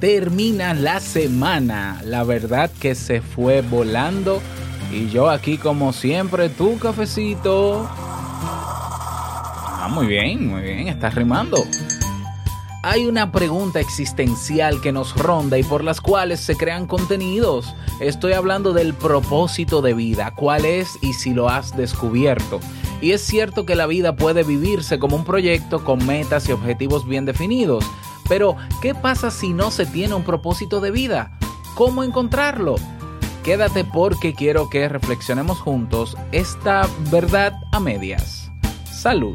termina la semana. La verdad que se fue volando. Y yo aquí como siempre, tu cafecito. Ah, muy bien, muy bien, estás rimando. Hay una pregunta existencial que nos ronda y por las cuales se crean contenidos. Estoy hablando del propósito de vida, cuál es y si lo has descubierto. Y es cierto que la vida puede vivirse como un proyecto con metas y objetivos bien definidos. Pero, ¿qué pasa si no se tiene un propósito de vida? ¿Cómo encontrarlo? Quédate porque quiero que reflexionemos juntos esta verdad a medias. Salud.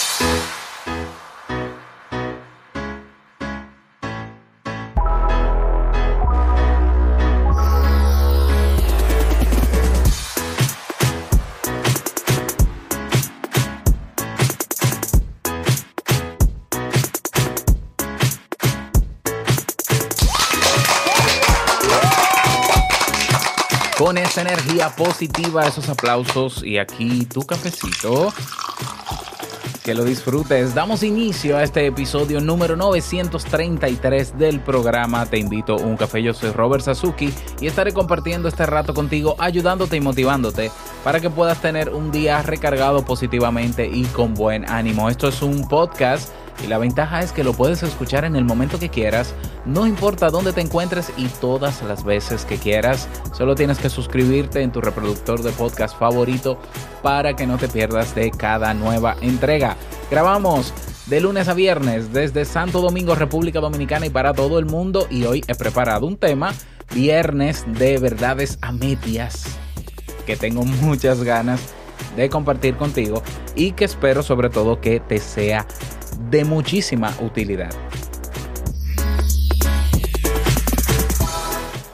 Con esa energía positiva, esos aplausos y aquí tu cafecito. Que lo disfrutes. Damos inicio a este episodio número 933 del programa Te invito a un café. Yo soy Robert Sasuki y estaré compartiendo este rato contigo, ayudándote y motivándote para que puedas tener un día recargado positivamente y con buen ánimo. Esto es un podcast y la ventaja es que lo puedes escuchar en el momento que quieras, no importa dónde te encuentres y todas las veces que quieras. Solo tienes que suscribirte en tu reproductor de podcast favorito para que no te pierdas de cada nueva entrega. Grabamos de lunes a viernes desde Santo Domingo, República Dominicana y para todo el mundo y hoy he preparado un tema, viernes de verdades a medias, que tengo muchas ganas de compartir contigo y que espero sobre todo que te sea de muchísima utilidad.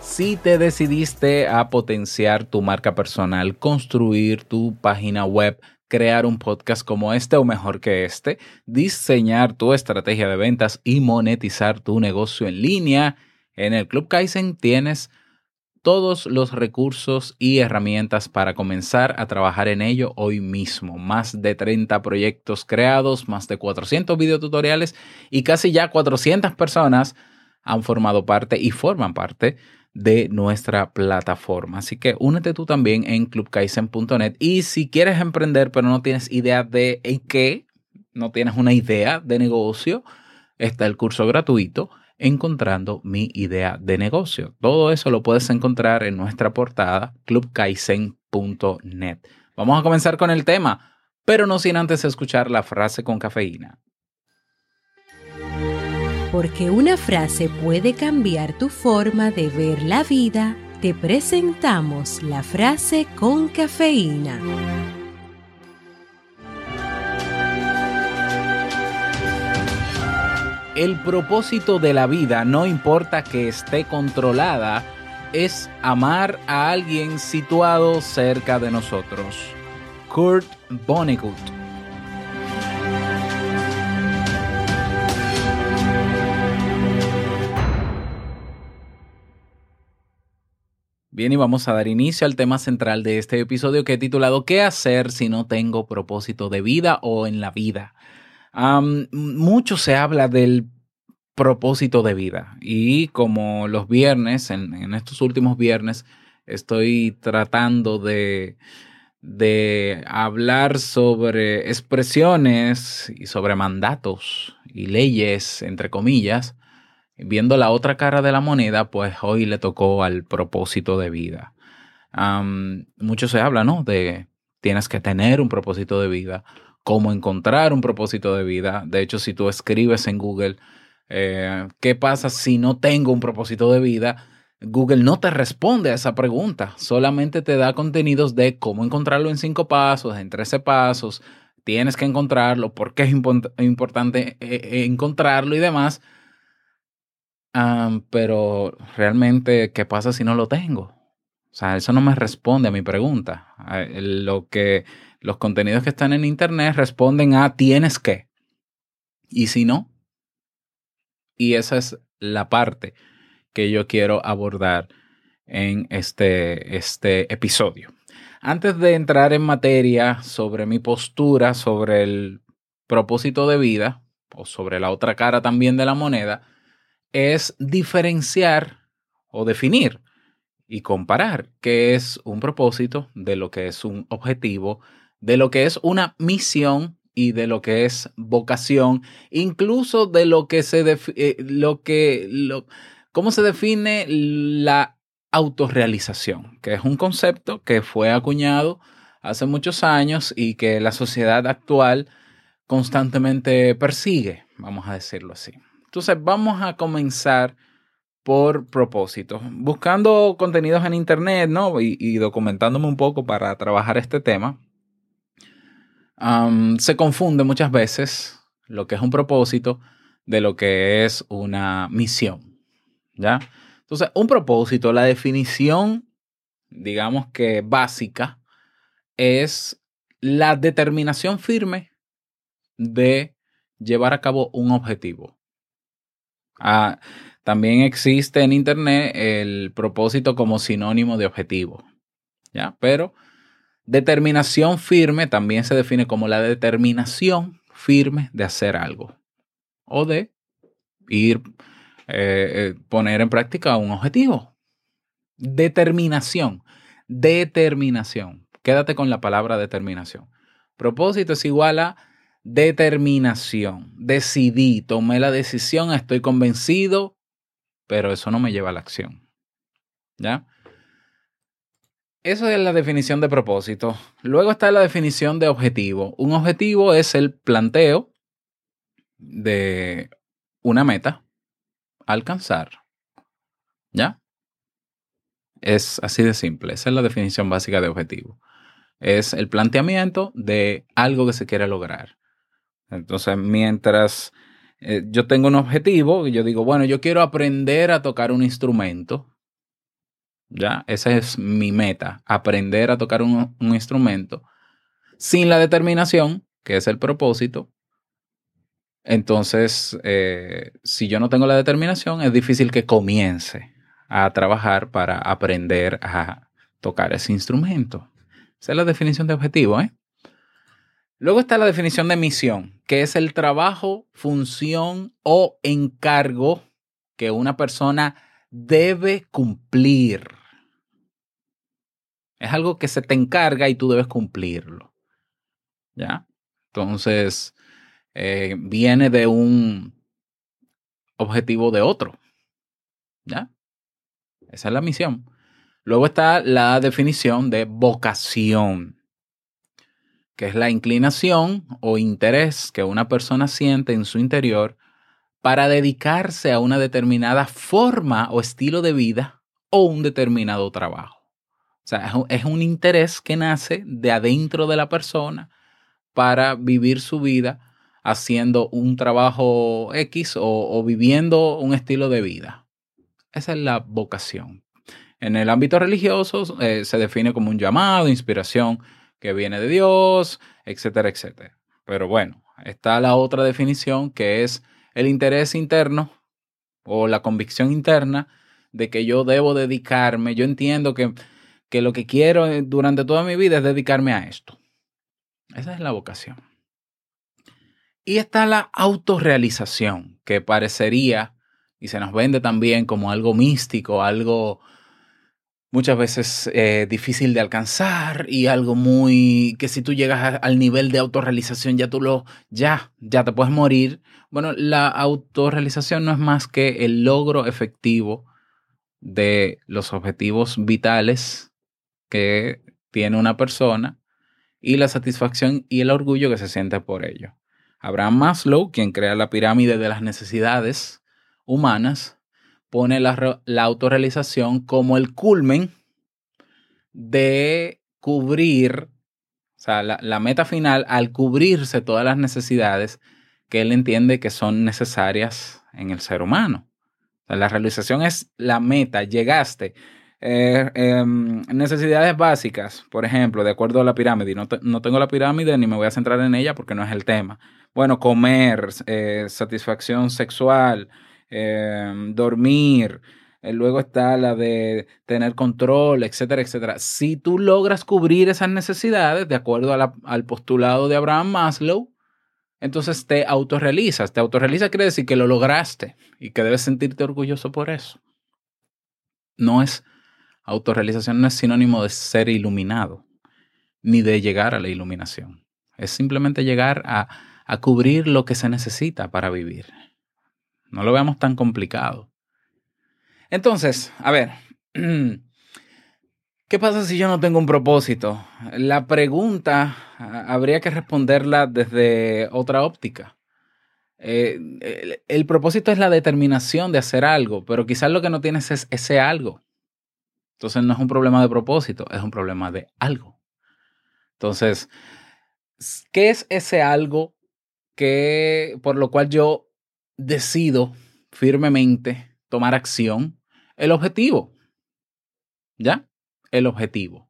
Si te decidiste a potenciar tu marca personal, construir tu página web, crear un podcast como este o mejor que este, diseñar tu estrategia de ventas y monetizar tu negocio en línea, en el Club Kaizen tienes todos los recursos y herramientas para comenzar a trabajar en ello hoy mismo. Más de 30 proyectos creados, más de 400 videotutoriales y casi ya 400 personas han formado parte y forman parte de nuestra plataforma. Así que únete tú también en clubkaizen.net y si quieres emprender pero no tienes idea de en qué, no tienes una idea de negocio, está el curso gratuito encontrando mi idea de negocio. Todo eso lo puedes encontrar en nuestra portada clubkaizen.net. Vamos a comenzar con el tema, pero no sin antes escuchar la frase con cafeína. Porque una frase puede cambiar tu forma de ver la vida, te presentamos la frase con cafeína. El propósito de la vida, no importa que esté controlada, es amar a alguien situado cerca de nosotros. Kurt Vonnegut. Bien, y vamos a dar inicio al tema central de este episodio que he titulado ¿Qué hacer si no tengo propósito de vida o en la vida? Mucho se habla del propósito de vida y como los viernes, en, estos últimos viernes, estoy tratando de, de hablar sobre expresiones y sobre mandatos y leyes, entre comillas, viendo la otra cara de la moneda, pues hoy le tocó al propósito de vida. Mucho se habla, ¿no? De tienes que tener un propósito de vida, cómo encontrar un propósito de vida. De hecho, si tú escribes en Google, eh, ¿qué pasa si no tengo un propósito de vida? Google no te responde a esa pregunta, solamente te da contenidos de cómo encontrarlo en cinco pasos, en 13 pasos, tienes que encontrarlo, por qué es import- importante eh, eh, encontrarlo y demás. Pero realmente, ¿qué pasa si no lo tengo? O sea, eso no me responde a mi pregunta. Lo que los contenidos que están en internet responden a tienes que. Y si no, y esa es la parte que yo quiero abordar en este, este episodio. Antes de entrar en materia sobre mi postura, sobre el propósito de vida, o sobre la otra cara también de la moneda, es diferenciar o definir y comparar qué es un propósito de lo que es un objetivo, de lo que es una misión y de lo que es vocación, incluso de lo que se eh, lo que lo, cómo se define la autorrealización, que es un concepto que fue acuñado hace muchos años y que la sociedad actual constantemente persigue, vamos a decirlo así. Entonces, vamos a comenzar por propósito, buscando contenidos en internet, ¿no? Y documentándome un poco para trabajar este tema. Se confunde muchas veces lo que es un propósito de lo que es una misión, ¿ya? Entonces, un propósito, la definición, digamos que básica, es la determinación firme de llevar a cabo un objetivo. Ah, también existe en Internet el propósito como sinónimo de objetivo, ¿ya? Pero determinación firme también se define como la determinación firme de hacer algo o de ir, eh, eh, poner en práctica un objetivo. Determinación, determinación. Quédate con la palabra determinación. Propósito es igual a determinación. Decidí, tomé la decisión, estoy convencido, pero eso no me lleva a la acción. ¿Ya? Eso es la definición de propósito. Luego está la definición de objetivo. Un objetivo es el planteo de una meta alcanzar. ¿Ya? Es así de simple. Esa es la definición básica de objetivo. Es el planteamiento de algo que se quiere lograr. Entonces, mientras eh, yo tengo un objetivo, yo digo, bueno, yo quiero aprender a tocar un instrumento. Ya, esa es mi meta, aprender a tocar un, instrumento. Sin la determinación, que es el propósito, entonces, eh, si yo no tengo la determinación, es difícil que comience a trabajar para aprender a tocar ese instrumento. Esa es la definición de objetivo, ¿eh? Luego está la definición de misión, que es el trabajo, función o encargo que una persona debe cumplir. Es algo que se te encarga y tú debes cumplirlo. ¿Ya? Entonces, eh, viene de un objetivo de otro. ¿Ya? Esa es la misión. Luego está la definición de vocación, que es la inclinación o interés que una persona siente en su interior para dedicarse a una determinada forma o estilo de vida o un determinado trabajo. O sea, es un, interés que nace de adentro de la persona para vivir su vida haciendo un trabajo X o, o viviendo un estilo de vida. Esa es la vocación. En el ámbito religioso eh, se define como un llamado, inspiración que viene de Dios, etcétera, etcétera. Pero bueno, está la otra definición que es el interés interno o la convicción interna de que yo debo dedicarme, yo entiendo que, que lo que quiero eh, durante toda mi vida es dedicarme a esto. Esa es la vocación. Y está la autorrealización, que parecería y se nos vende también como algo místico, algo muchas veces eh, difícil de alcanzar y algo muy que si tú llegas al nivel de autorrealización ya tú lo ya ya te puedes morir. Bueno, la autorrealización no es más que el logro efectivo de los objetivos vitales que tiene una persona y la satisfacción y el orgullo que se siente por ello. Abraham Maslow, quien crea la pirámide de las necesidades humanas, pone la, la autorrealización como el culmen de cubrir, o sea, la, la meta final al cubrirse todas las necesidades que él entiende que son necesarias en el ser humano. La realización es la meta, llegaste. Eh, em, necesidades básicas, por ejemplo, de acuerdo a la pirámide. No, no tengo la pirámide ni me voy a centrar en ella porque no es el tema. Bueno, comer, eh, satisfacción sexual, em, dormir. eh, luego está la de tener control, etcétera, etcétera. Si tú logras cubrir esas necesidades de acuerdo a la- al postulado de Abraham Maslow, entonces te autorrealizas. Te autorrealizas quiere decir que lo lograste y que debes sentirte orgulloso por eso. No es autorrealización, no es sinónimo de ser iluminado, ni de llegar a la iluminación. Es simplemente llegar a, cubrir lo que se necesita para vivir. No lo veamos tan complicado. Entonces, a ver, ¿qué pasa si yo no tengo un propósito? La pregunta ah, habría que responderla desde otra óptica. Eh, el, el propósito es la determinación de hacer algo, pero quizás lo que no tienes es ese algo. Entonces no es un problema de propósito, es un problema de algo. Entonces, ¿qué es ese algo que por lo cual yo decido firmemente tomar acción? El objetivo. ¿Ya? El objetivo.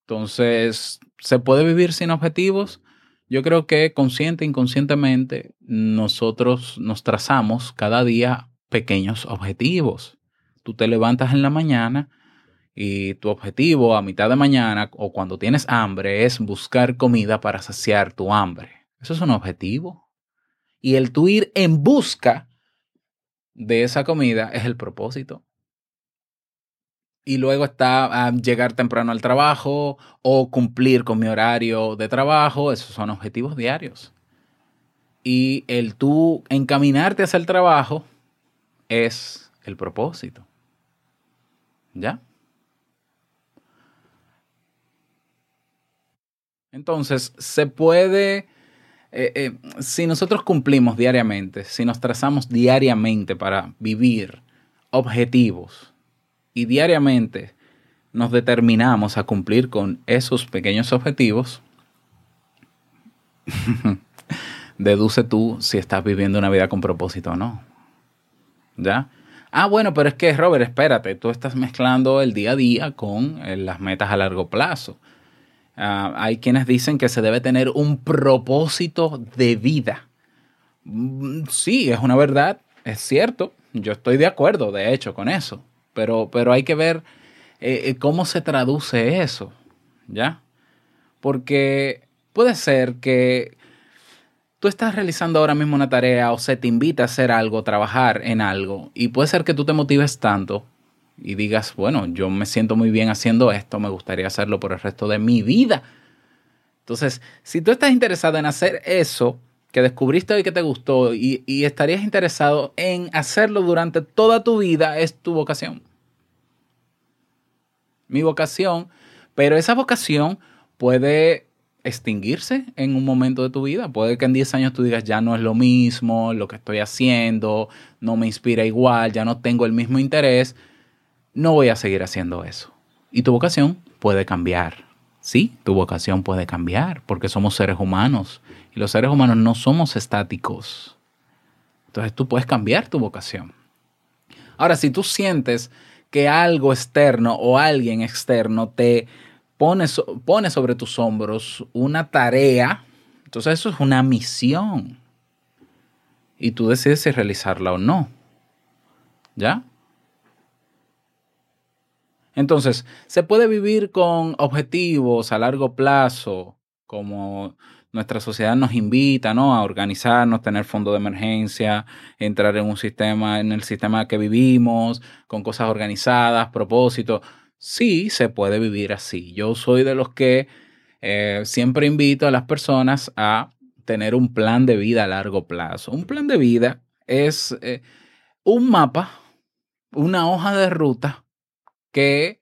Entonces, ¿se puede vivir sin objetivos? Yo creo que consciente e inconscientemente nosotros nos trazamos cada día pequeños objetivos. Tú te levantas en la mañana y tu objetivo a mitad de mañana o cuando tienes hambre es buscar comida para saciar tu hambre. Eso es un objetivo. Y el tú ir en busca de esa comida es el propósito. Y luego está ah, llegar temprano al trabajo o cumplir con mi horario de trabajo. Esos son objetivos diarios. Y el tú encaminarte hacia el trabajo es el propósito. ¿Ya? Entonces, se puede, eh, eh, si nosotros cumplimos diariamente, si nos trazamos diariamente para vivir objetivos y diariamente nos determinamos a cumplir con esos pequeños objetivos, deduce tú si estás viviendo una vida con propósito o no. ¿Ya? Ah, bueno, pero es que, Robert, espérate, tú estás mezclando el día a día con eh, las metas a largo plazo. Ah, hay quienes dicen que se debe tener un propósito de vida. Mm, Sí, es una verdad, es cierto. Yo estoy de acuerdo, de hecho, con eso. Pero, pero hay que ver eh, eh, cómo se traduce eso, ¿ya? Porque puede ser que tú estás realizando ahora mismo una tarea o se te invita a hacer algo, trabajar en algo, y puede ser que tú te motives tanto y digas, bueno, yo me siento muy bien haciendo esto, me gustaría hacerlo por el resto de mi vida. Entonces, si tú estás interesado en hacer eso que descubriste hoy que te gustó y, y estarías interesado en hacerlo durante toda tu vida, es tu vocación. Mi vocación, pero esa vocación puede extinguirse en un momento de tu vida. Puede que en 10 años tú digas, ya no es lo mismo, lo que estoy haciendo, no me inspira igual, ya no tengo el mismo interés, no voy a seguir haciendo eso. Y tu vocación puede cambiar. Sí, tu vocación puede cambiar porque somos seres humanos y los seres humanos no somos estáticos. Entonces tú puedes cambiar tu vocación. Ahora, si tú sientes que algo externo o alguien externo te pone, pone sobre tus hombros una tarea, entonces eso es una misión. Y tú decides si realizarla o no. ¿Ya? Entonces, se puede vivir con objetivos a largo plazo, como nuestra sociedad nos invita, ¿no? A organizarnos, tener fondo de emergencia, entrar en un sistema, en el sistema que vivimos, con cosas organizadas, propósitos. Sí, se puede vivir así. Yo soy de los que eh, siempre invito a las personas a tener un plan de vida a largo plazo. Un plan de vida es eh, un mapa, una hoja de ruta que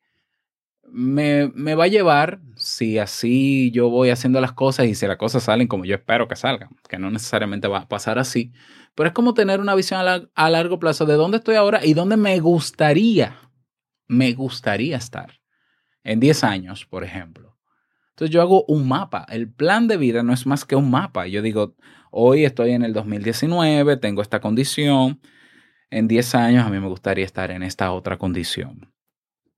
me, me va a llevar si así yo voy haciendo las cosas y si las cosas salen como yo espero que salgan, que no necesariamente va a pasar así, pero es como tener una visión a, a largo plazo de dónde estoy ahora y dónde me gustaría, me gustaría estar en 10 años, por ejemplo. Entonces yo hago un mapa. El plan de vida no es más que un mapa. Yo digo, hoy estoy en el 2019, tengo esta condición. En 10 años a mí me gustaría estar en esta otra condición.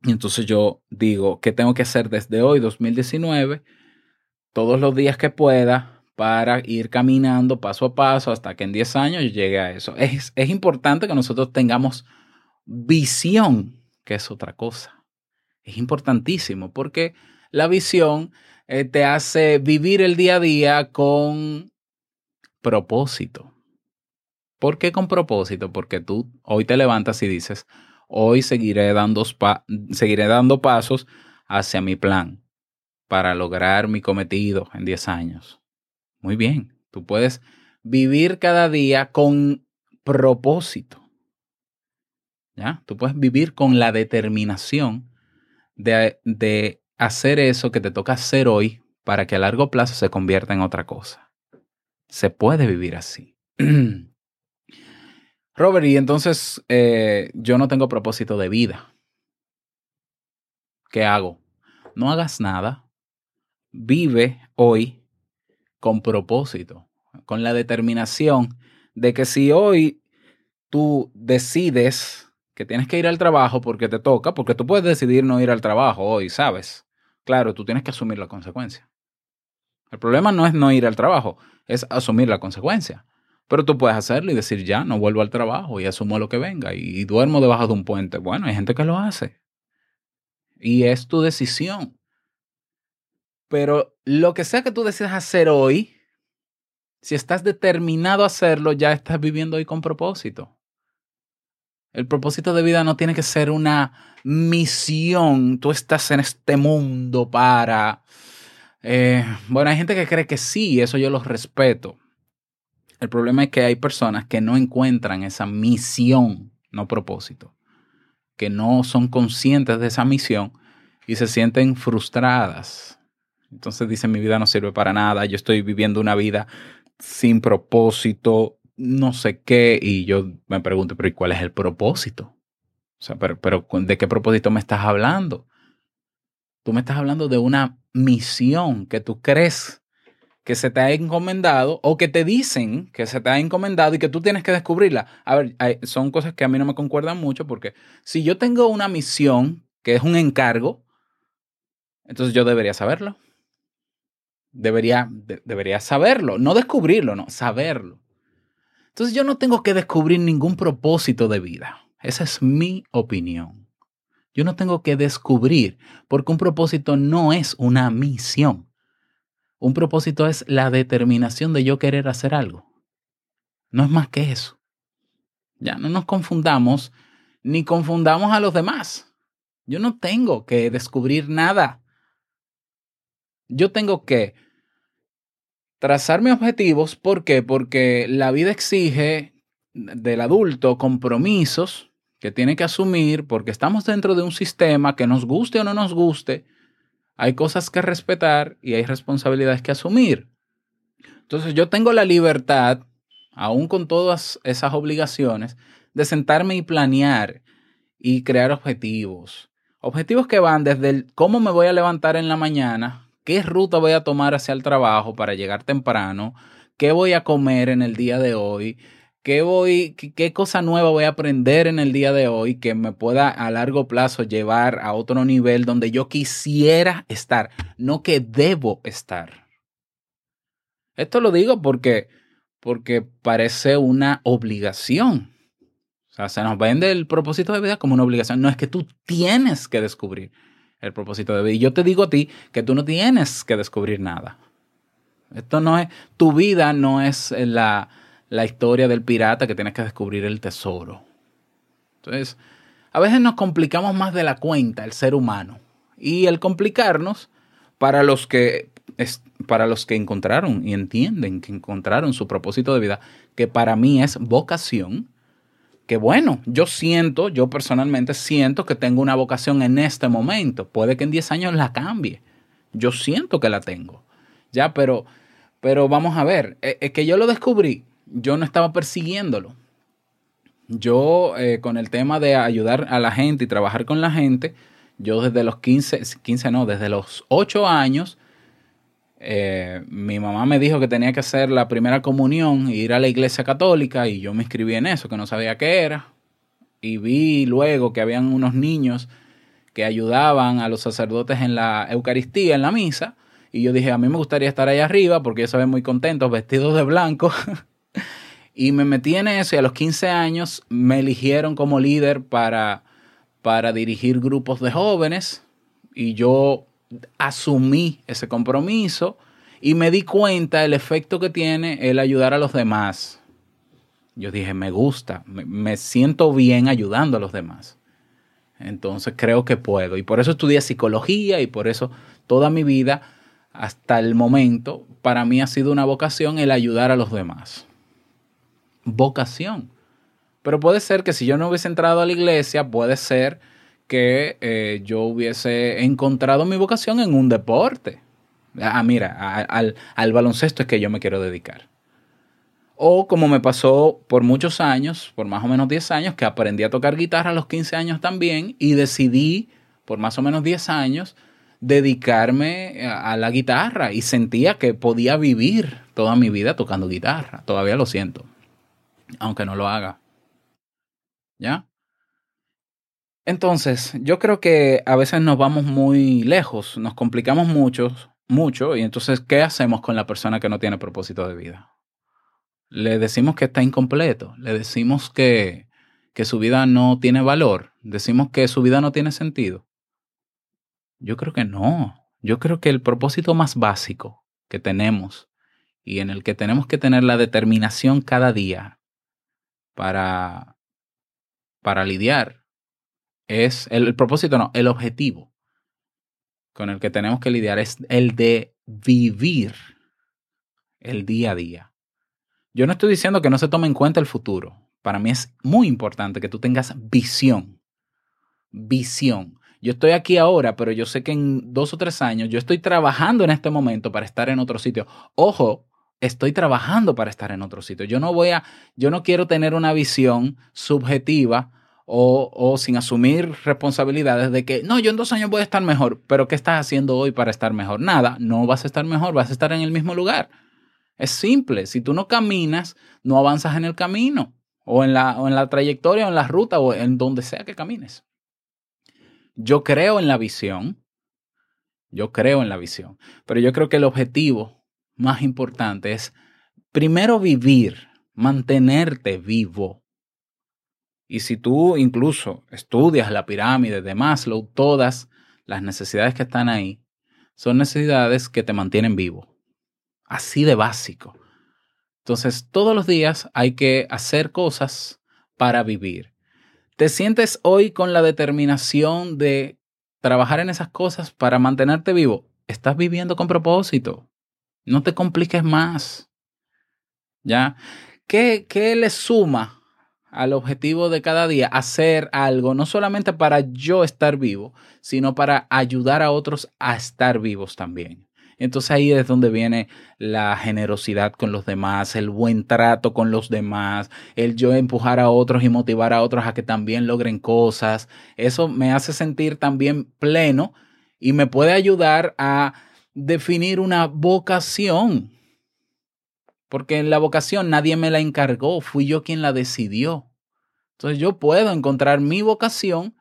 Y entonces yo digo, ¿qué tengo que hacer desde hoy, 2019? Todos los días que pueda para ir caminando paso a paso hasta que en 10 años llegue a eso. Es, es importante que nosotros tengamos visión, que es otra cosa. Es importantísimo porque la visión eh, te hace vivir el día a día con propósito. ¿Por qué con propósito? Porque tú hoy te levantas y dices, hoy seguiré dando, seguiré dando pasos hacia mi plan para lograr mi cometido en 10 años. Muy bien, tú puedes vivir cada día con propósito. ¿Ya? Tú puedes vivir con la determinación de, de hacer eso que te toca hacer hoy para que a largo plazo se convierta en otra cosa. Se puede vivir así. Robert, y entonces eh, yo no tengo propósito de vida. ¿Qué hago? No hagas nada. Vive hoy con propósito, con la determinación de que si hoy tú decides que tienes que ir al trabajo porque te toca, porque tú puedes decidir no ir al trabajo hoy, ¿sabes? Claro, tú tienes que asumir la consecuencia. El problema no es no ir al trabajo, es asumir la consecuencia. Pero tú puedes hacerlo y decir, ya, no vuelvo al trabajo y asumo lo que venga y, duermo debajo de un puente. Bueno, hay gente que lo hace. Y es tu decisión. Pero lo que sea que tú decidas hacer hoy, si estás determinado a hacerlo, ya estás viviendo hoy con propósito. El propósito de vida no tiene que ser una misión. Tú estás en este mundo para... eh, bueno, hay gente que cree que sí, eso yo los respeto. El problema es que hay personas que no encuentran esa misión, no propósito, que no son conscientes de esa misión y se sienten frustradas. Entonces dicen, mi vida no sirve para nada, yo estoy viviendo una vida sin propósito, no sé qué, y yo me pregunto, pero ¿y cuál es el propósito? O sea, pero, pero ¿de qué propósito me estás hablando? Tú me estás hablando de una misión que tú crees que se te ha encomendado o que te dicen que se te ha encomendado y que tú tienes que descubrirla. A ver, son cosas que a mí no me concuerdan mucho porque si yo tengo una misión que es un encargo, entonces yo debería saberlo. Debería, de- debería saberlo, no descubrirlo, no, saberlo. Entonces yo no tengo que descubrir ningún propósito de vida. Esa es mi opinión. Yo no tengo que descubrir porque un propósito no es una misión. Un propósito es la determinación de yo querer hacer algo. No es más que eso. Ya no nos confundamos ni confundamos a los demás. Yo no tengo que descubrir nada. Yo tengo que trazar mis objetivos. ¿Por qué? Porque la vida exige del adulto compromisos que tiene que asumir porque estamos dentro de un sistema que nos guste o no nos guste. Hay cosas que respetar y hay responsabilidades que asumir. Entonces yo tengo la libertad, aún con todas esas obligaciones, de sentarme y planear y crear objetivos. Objetivos que van desde cómo me voy a levantar en la mañana, qué ruta voy a tomar hacia el trabajo para llegar temprano, qué voy a comer en el día de hoy, qué voy, qué, qué cosa nueva voy a aprender en el día de hoy que me pueda a largo plazo llevar a otro nivel donde yo quisiera estar, no que debo estar. Esto lo digo porque porque parece una obligación. O sea, se nos vende el propósito de vida como una obligación. No es que tú tienes que descubrir el propósito de vida. Y yo te digo a ti que tú no tienes que descubrir nada. Esto no es, tu vida no es la, la historia del pirata que tienes que descubrir el tesoro. Entonces, a veces nos complicamos más de la cuenta el ser humano. Y el complicarnos, para los que, para los que encontraron y entienden que encontraron su propósito de vida, que para mí es vocación, que bueno, yo siento, yo personalmente siento que tengo una vocación en este momento. Puede que en 10 años la cambie. Yo siento que la tengo. Ya, pero, pero vamos a ver, e, es que yo lo descubrí, yo no estaba persiguiéndolo. Yo, eh, con el tema de ayudar a la gente y trabajar con la gente, yo desde los 15, 15 no, desde los 8 años, eh, mi mamá me dijo que tenía que hacer la primera comunión ir a la iglesia católica y yo me inscribí en eso, que no sabía qué era. Y vi luego que habían unos niños que ayudaban a los sacerdotes en la Eucaristía, en la misa. Y yo dije, a mí me gustaría estar ahí arriba porque ellos se ven muy contentos, vestidos de blanco. y me metí en eso y a los 15 años me eligieron como líder para, para dirigir grupos de jóvenes. Y yo asumí ese compromiso y me di cuenta el efecto que tiene el ayudar a los demás. Yo dije, me gusta, me, me siento bien ayudando a los demás. Entonces creo que puedo. Y por eso estudié psicología y por eso toda mi vida, hasta el momento, para mí ha sido una vocación el ayudar a los demás. Vocación. Pero puede ser que si yo no hubiese entrado a la iglesia, puede ser que eh, yo hubiese encontrado mi vocación en un deporte. Ah, mira, a- al, al baloncesto es que yo me quiero dedicar. O como me pasó por muchos años, por más o menos 10 años, que aprendí a tocar guitarra a los 15 años también y decidí por más o menos 10 años dedicarme a la guitarra y sentía que podía vivir toda mi vida tocando guitarra. Todavía lo siento, aunque no lo haga. ¿Ya? Entonces, yo creo que a veces nos vamos muy lejos, nos complicamos mucho, mucho, y entonces, ¿qué hacemos con la persona que no tiene propósito de vida? Le decimos que está incompleto, le decimos que, que su vida no tiene valor, decimos que su vida no tiene sentido. Yo creo que no. Yo creo que el propósito más básico que tenemos y en el que tenemos que tener la determinación cada día para, para lidiar es el, propósito, no, el objetivo con el que tenemos que lidiar es el de vivir el día a día. Yo no estoy diciendo que no se tome en cuenta el futuro. Para mí es muy importante que tú tengas visión. Visión. Yo estoy aquí ahora, pero yo sé que en dos o tres años yo estoy trabajando en este momento para estar en otro sitio. Ojo, estoy trabajando para estar en otro sitio. Yo no voy a, yo no quiero tener una visión subjetiva o, o sin asumir responsabilidades de que no, yo en dos años voy a estar mejor, pero ¿qué estás haciendo hoy para estar mejor? Nada, no vas a estar mejor, vas a estar en el mismo lugar. Es simple, si tú no caminas, no avanzas en el camino o en la, o en la trayectoria o en la ruta o en donde sea que camines. Yo creo en la visión, yo creo en la visión, pero yo creo que el objetivo más importante es primero vivir, mantenerte vivo. Y si tú incluso estudias la pirámide de Maslow, todas las necesidades que están ahí son necesidades que te mantienen vivo. Así de básico. Entonces, todos los días hay que hacer cosas para vivir. ¿Te sientes hoy con la determinación de trabajar en esas cosas para mantenerte vivo? Estás viviendo con propósito. No te compliques más. ¿Ya? ¿Qué, qué le suma al objetivo de cada día? Hacer algo, no solamente para yo estar vivo, sino para ayudar a otros a estar vivos también. Entonces ahí es donde viene la generosidad con los demás, el buen trato con los demás, el yo empujar a otros y motivar a otros a que también logren cosas. Eso me hace sentir también pleno y me puede ayudar a definir una vocación. Porque en la vocación nadie me la encargó, fui yo quien la decidió. Entonces yo puedo encontrar mi vocación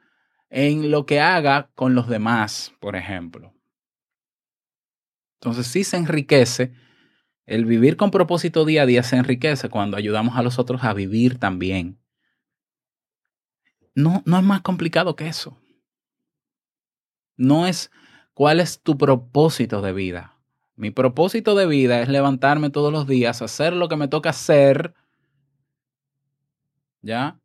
en lo que haga con los demás, por ejemplo. Entonces sí se enriquece, el vivir con propósito día a día se enriquece cuando ayudamos a los otros a vivir también. No, no es más complicado que eso. No es cuál es tu propósito de vida. Mi propósito de vida es levantarme todos los días, hacer lo que me toca hacer, ¿ya?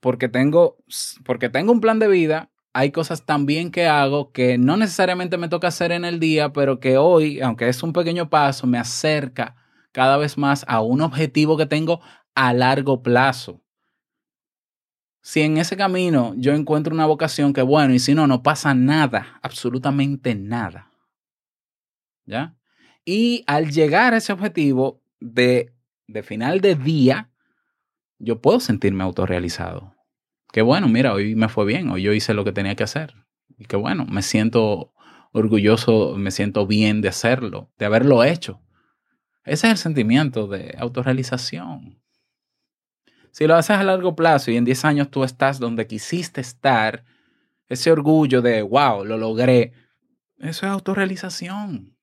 Porque tengo, porque tengo un plan de vida hay cosas también que hago que no necesariamente me toca hacer en el día, pero que hoy, aunque es un pequeño paso, me acerca cada vez más a un objetivo que tengo a largo plazo. Si en ese camino yo encuentro una vocación que bueno, y si no, no pasa nada, absolutamente nada. ¿Ya? Y al llegar a ese objetivo de, de final de día, yo puedo sentirme autorrealizado. Que bueno, mira, hoy me fue bien, hoy yo hice lo que tenía que hacer. Y que bueno, me siento orgulloso, me siento bien de hacerlo, de haberlo hecho. Ese es el sentimiento de autorrealización. Si lo haces a largo plazo y en 10 años tú estás donde quisiste estar, ese orgullo de, wow, lo logré, eso es autorrealización.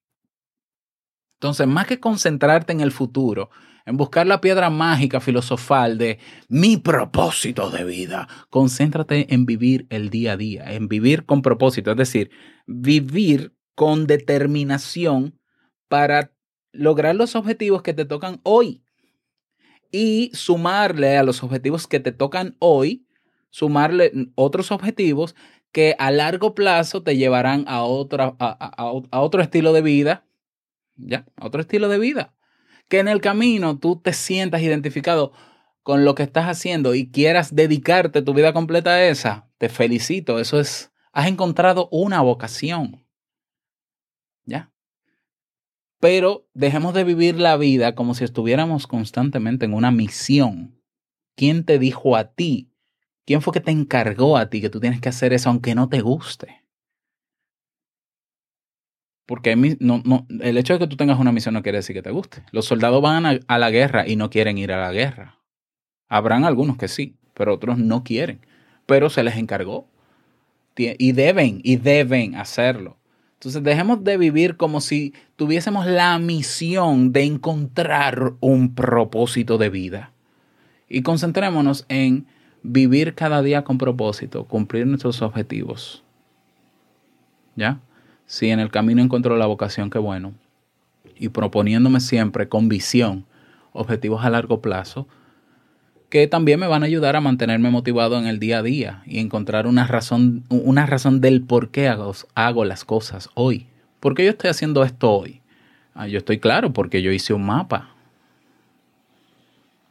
Entonces, más que concentrarte en el futuro, en buscar la piedra mágica filosofal de mi propósito de vida, concéntrate en vivir el día a día, en vivir con propósito, es decir, vivir con determinación para lograr los objetivos que te tocan hoy y sumarle a los objetivos que te tocan hoy, sumarle otros objetivos que a largo plazo te llevarán a, otra, a, a- a otro estilo de vida, ¿ya? A otro estilo de vida. Que en el camino tú te sientas identificado con lo que estás haciendo y quieras dedicarte tu vida completa a esa, te felicito. Eso es, has encontrado una vocación. Pero dejemos de vivir la vida como si estuviéramos constantemente en una misión. ¿Quién te dijo a ti? ¿Quién fue que te encargó a ti que tú tienes que hacer eso aunque no te guste? Porque no, el hecho de que tú tengas una misión no quiere decir que te guste. Los soldados van a, a la guerra y no quieren ir a la guerra. Habrán algunos que sí, pero otros no quieren. Pero se les encargó. Y deben, y deben hacerlo. Entonces dejemos de vivir como si tuviésemos la misión de encontrar un propósito de vida. Y concentrémonos en vivir cada día con propósito, cumplir nuestros objetivos. ¿Ya? Si en el camino encuentro la vocación, qué bueno. Y proponiéndome siempre con visión, objetivos a largo plazo, que también me van a ayudar a mantenerme motivado en el día a día y encontrar una razón, una razón del por qué hago, hago las cosas hoy. ¿Por qué yo estoy haciendo esto hoy? Ah, yo estoy claro porque yo hice un mapa.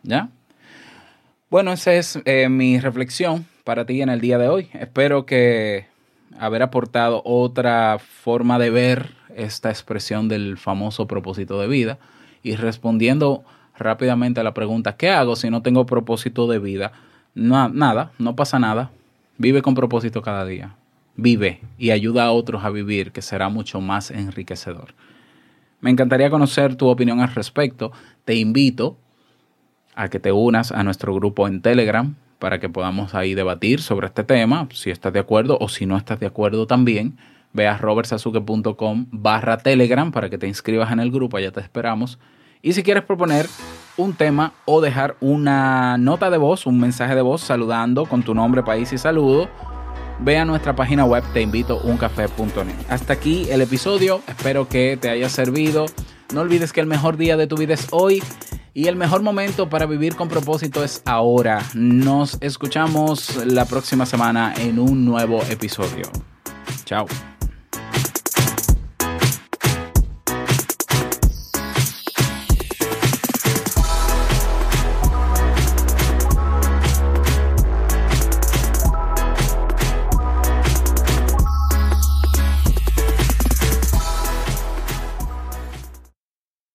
¿Ya? Bueno, esa es eh, mi reflexión para ti en el día de hoy. Espero que haber aportado otra forma de ver esta expresión del famoso propósito de vida y respondiendo rápidamente a la pregunta, ¿qué hago si no tengo propósito de vida? No, nada, no pasa nada. Vive con propósito cada día. Vive y ayuda a otros a vivir, que será mucho más enriquecedor. Me encantaría conocer tu opinión al respecto. Te invito a que te unas a nuestro grupo en Telegram para que podamos ahí debatir sobre este tema, si estás de acuerdo o si no estás de acuerdo también. Ve a robertsazuke.com barra Telegram para que te inscribas en el grupo, allá te esperamos. Y si quieres proponer un tema o dejar una nota de voz, un mensaje de voz saludando con tu nombre, país y saludo, ve a nuestra página web teinvitouncafé.net. Hasta aquí el episodio, espero que te haya servido. No olvides que el mejor día de tu vida es hoy y el mejor momento para vivir con propósito es ahora. Nos escuchamos la próxima semana en un nuevo episodio. Chao.